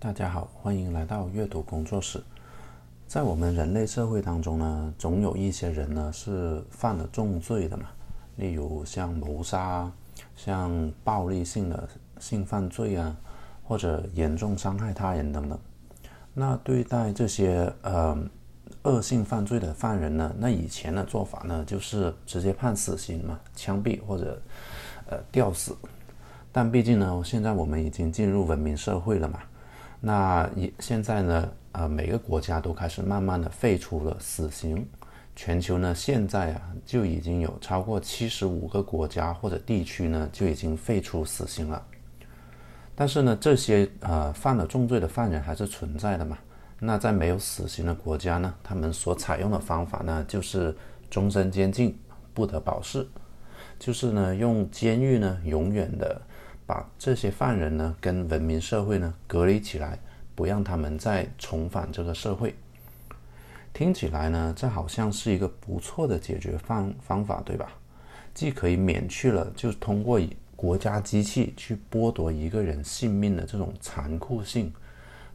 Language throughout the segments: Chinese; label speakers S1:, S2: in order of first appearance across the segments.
S1: 大家好，欢迎来到阅读工作室。在我们人类社会当中呢，总有一些人呢是犯了重罪的嘛，例如像谋杀、像暴力性的性犯罪啊，或者严重伤害他人等等。那对待这些呃恶性犯罪的犯人呢，那以前的做法呢就是直接判死刑嘛，枪毙或者呃吊死。但毕竟呢，现在我们已经进入文明社会了嘛。那也现在呢，呃，每个国家都开始慢慢的废除了死刑。全球呢，现在啊，就已经有超过七十五个国家或者地区呢，就已经废除死刑了。但是呢，这些呃犯了重罪的犯人还是存在的嘛。那在没有死刑的国家呢，他们所采用的方法呢，就是终身监禁，不得保释，就是呢，用监狱呢，永远的。把这些犯人呢跟文明社会呢隔离起来，不让他们再重返这个社会。听起来呢，这好像是一个不错的解决方方法，对吧？既可以免去了就通过国家机器去剥夺一个人性命的这种残酷性，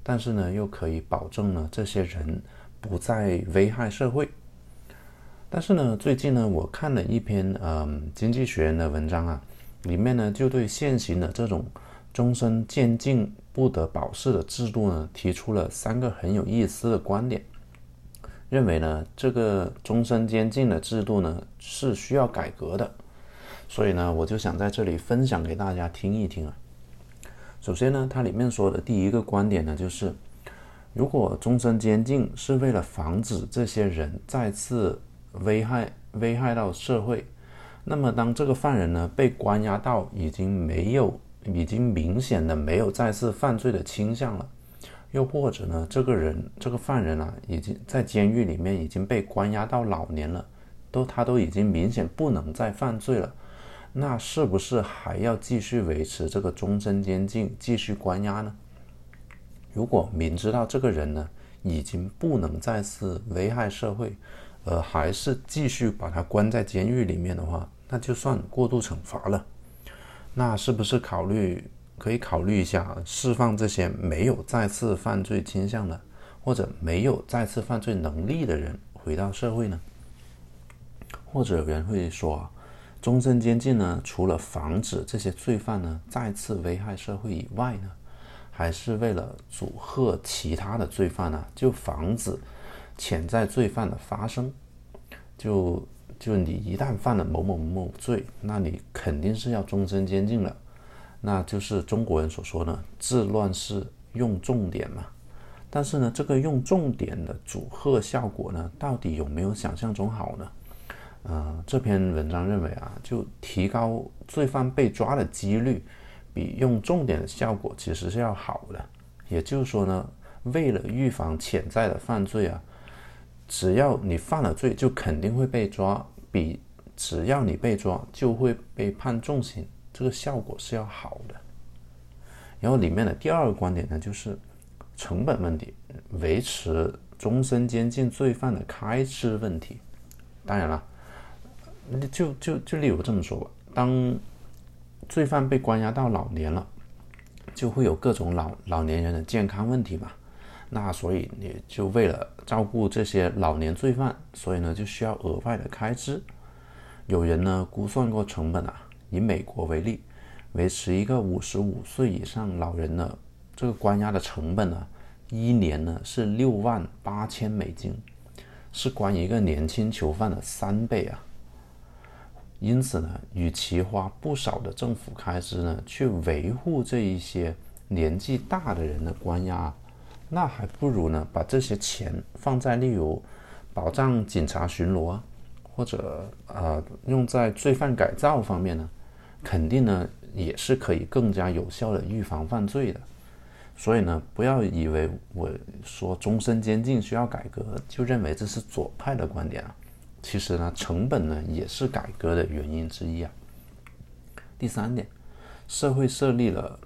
S1: 但是呢，又可以保证呢这些人不再危害社会。但是呢，最近呢，我看了一篇嗯经济学人的文章啊。里面呢，就对现行的这种终身监禁不得保释的制度呢，提出了三个很有意思的观点，认为呢，这个终身监禁的制度呢是需要改革的，所以呢，我就想在这里分享给大家听一听啊。首先呢，它里面说的第一个观点呢，就是如果终身监禁是为了防止这些人再次危害危害到社会。那么，当这个犯人呢被关押到已经没有、已经明显的没有再次犯罪的倾向了，又或者呢，这个人这个犯人啊已经在监狱里面已经被关押到老年了，都他都已经明显不能再犯罪了，那是不是还要继续维持这个终身监禁，继续关押呢？如果明知道这个人呢已经不能再次危害社会，而还是继续把他关在监狱里面的话，那就算过度惩罚了。那是不是考虑可以考虑一下释放这些没有再次犯罪倾向的，或者没有再次犯罪能力的人回到社会呢？或者有人会说，终身监禁呢，除了防止这些罪犯呢再次危害社会以外呢，还是为了阻吓其他的罪犯呢，就防止。潜在罪犯的发生，就就你一旦犯了某某某罪，那你肯定是要终身监禁了，那就是中国人所说的治乱世用重点嘛。但是呢，这个用重点的阻吓效果呢，到底有没有想象中好呢？呃，这篇文章认为啊，就提高罪犯被抓的几率，比用重点的效果其实是要好的。也就是说呢，为了预防潜在的犯罪啊。只要你犯了罪，就肯定会被抓，比只要你被抓就会被判重刑，这个效果是要好的。然后里面的第二个观点呢，就是成本问题，维持终身监禁罪犯的开支问题。当然了，就就就例如这么说吧，当罪犯被关押到老年了，就会有各种老老年人的健康问题嘛。那所以你就为了照顾这些老年罪犯，所以呢就需要额外的开支。有人呢估算过成本啊，以美国为例，维持一个五十五岁以上老人的这个关押的成本呢，一年呢是六万八千美金，是关一个年轻囚犯的三倍啊。因此呢，与其花不少的政府开支呢去维护这一些年纪大的人的关押。那还不如呢，把这些钱放在例如保障警察巡逻，或者呃用在罪犯改造方面呢，肯定呢也是可以更加有效的预防犯罪的。所以呢，不要以为我说终身监禁需要改革，就认为这是左派的观点啊。其实呢，成本呢也是改革的原因之一啊。第三点，社会设立了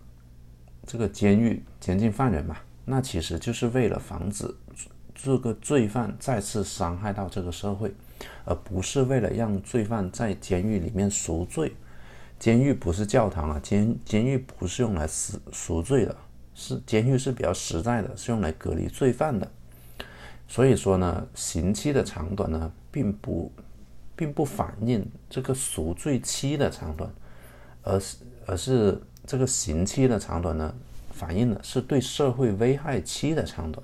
S1: 这个监狱监禁犯人嘛。那其实就是为了防止这个罪犯再次伤害到这个社会，而不是为了让罪犯在监狱里面赎罪。监狱不是教堂啊，监监狱不是用来赎赎罪的，是监狱是比较实在的，是用来隔离罪犯的。所以说呢，刑期的长短呢，并不并不反映这个赎罪期的长短，而是而是这个刑期的长短呢，反映的是对社会危害期的长短。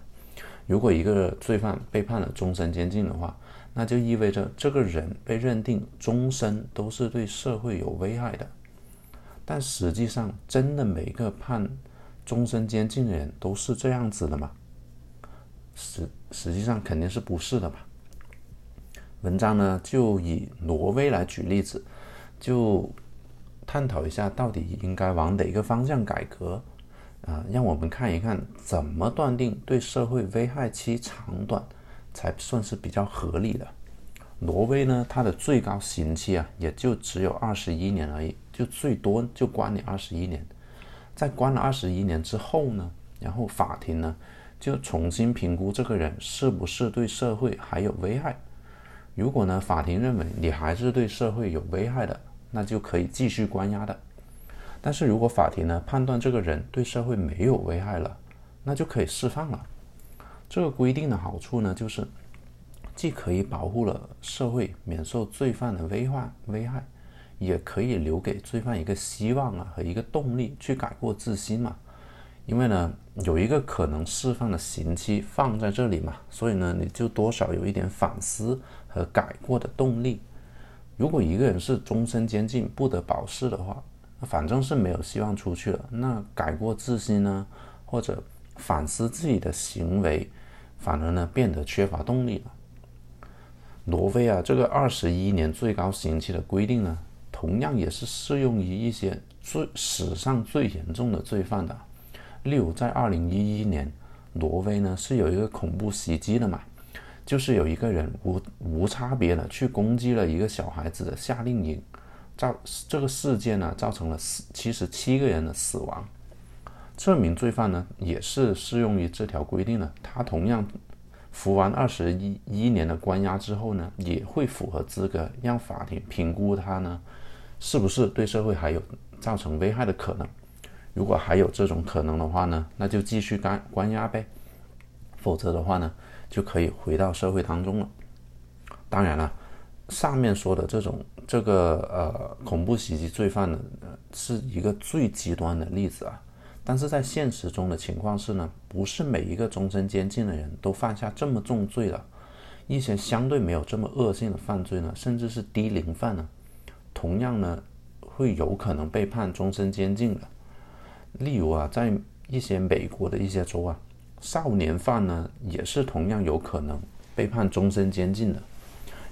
S1: 如果一个罪犯被判了终身监禁的话，那就意味着这个人被认定终身都是对社会有危害的。但实际上，真的每个判终身监禁的人都是这样子的吗？实实际上肯定是不是的吧。文章呢就以挪威来举例子，就探讨一下到底应该往哪个方向改革啊？让我们看一看怎么断定对社会危害期长短才算是比较合理的。挪威呢，它的最高刑期啊也就只有二十一年而已，就最多就关你二十一年。在关了二十一年之后呢，然后法庭呢。就重新评估这个人是不是对社会还有危害。如果呢，法庭认为你还是对社会有危害的，那就可以继续关押的。但是如果法庭呢判断这个人对社会没有危害了，那就可以释放了。这个规定的好处呢，就是既可以保护了社会免受罪犯的危害危害，也可以留给罪犯一个希望啊和一个动力去改过自新嘛。因为呢，有一个可能释放的刑期放在这里嘛，所以呢，你就多少有一点反思和改过的动力。如果一个人是终身监禁不得保释的话，反正是没有希望出去了。那改过自新呢，或者反思自己的行为，反而呢变得缺乏动力了。挪威啊，这个二十一年最高刑期的规定呢，同样也是适用于一些最史上最严重的罪犯的。例如，在二零一一年，挪威呢是有一个恐怖袭击的嘛，就是有一个人无无差别的去攻击了一个小孩子的夏令营，造这个事件呢造成了四七十七个人的死亡。这名罪犯呢也是适用于这条规定的，他同样服完二十一一年的关押之后呢，也会符合资格让法庭评估他呢是不是对社会还有造成危害的可能。如果还有这种可能的话呢，那就继续关关押呗；否则的话呢，就可以回到社会当中了。当然了，上面说的这种这个呃恐怖袭击罪犯呢，是一个最极端的例子啊。但是在现实中的情况是呢，不是每一个终身监禁的人都犯下这么重罪了。一些相对没有这么恶性的犯罪呢，甚至是低龄犯呢，同样呢会有可能被判终身监禁的。例如啊，在一些美国的一些州啊，少年犯呢也是同样有可能被判终身监禁的。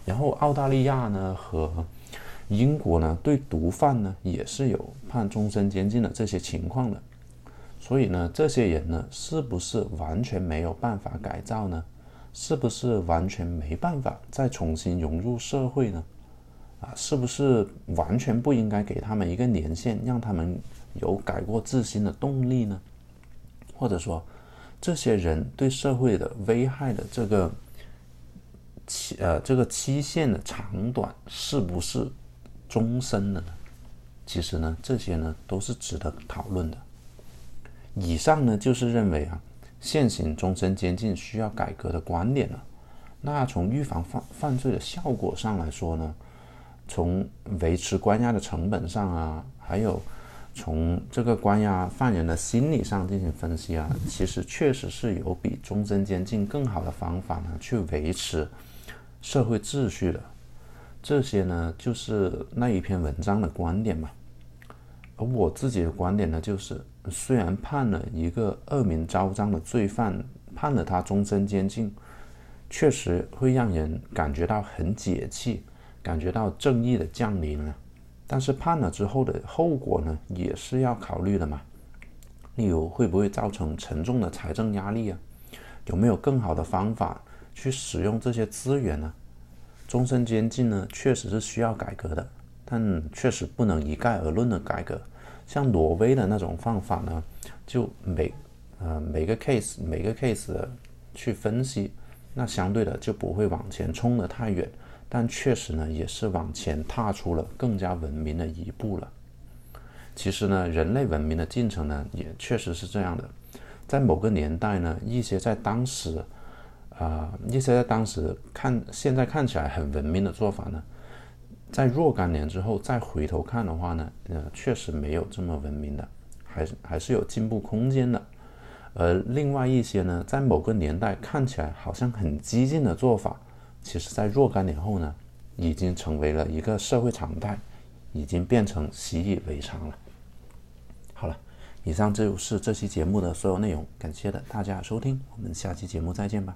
S1: 然后澳大利亚呢和英国呢对毒贩呢也是有判终身监禁的这些情况的。所以呢，这些人呢是不是完全没有办法改造呢？是不是完全没办法再重新融入社会呢？啊，是不是完全不应该给他们一个年限，让他们？有改过自新的动力呢，或者说，这些人对社会的危害的这个期呃这个期限的长短是不是终身的呢？其实呢，这些呢都是值得讨论的。以上呢就是认为啊，现行终身监禁需要改革的观点了。那从预防犯犯罪的效果上来说呢，从维持关押的成本上啊，还有。从这个关押犯人的心理上进行分析啊，其实确实是有比终身监禁更好的方法呢，去维持社会秩序的。这些呢，就是那一篇文章的观点嘛。而我自己的观点呢，就是虽然判了一个恶名昭彰的罪犯，判了他终身监禁，确实会让人感觉到很解气，感觉到正义的降临了。但是判了之后的后果呢，也是要考虑的嘛。例如会不会造成沉重的财政压力啊？有没有更好的方法去使用这些资源呢？终身监禁呢，确实是需要改革的，但确实不能一概而论的改革。像挪威的那种方法呢，就每呃每个 case 每个 case 去分析，那相对的就不会往前冲得太远。但确实呢，也是往前踏出了更加文明的一步了。其实呢，人类文明的进程呢，也确实是这样的。在某个年代呢，一些在当时，啊，一些在当时看现在看起来很文明的做法呢，在若干年之后再回头看的话呢，呃，确实没有这么文明的，还是还是有进步空间的。而另外一些呢，在某个年代看起来好像很激进的做法，其实在若干年后呢，已经成为了一个社会常态，已经变成习以为常了。好了。以上就是这期节目的所有内容，感谢的大家收听，我们下期节目再见吧。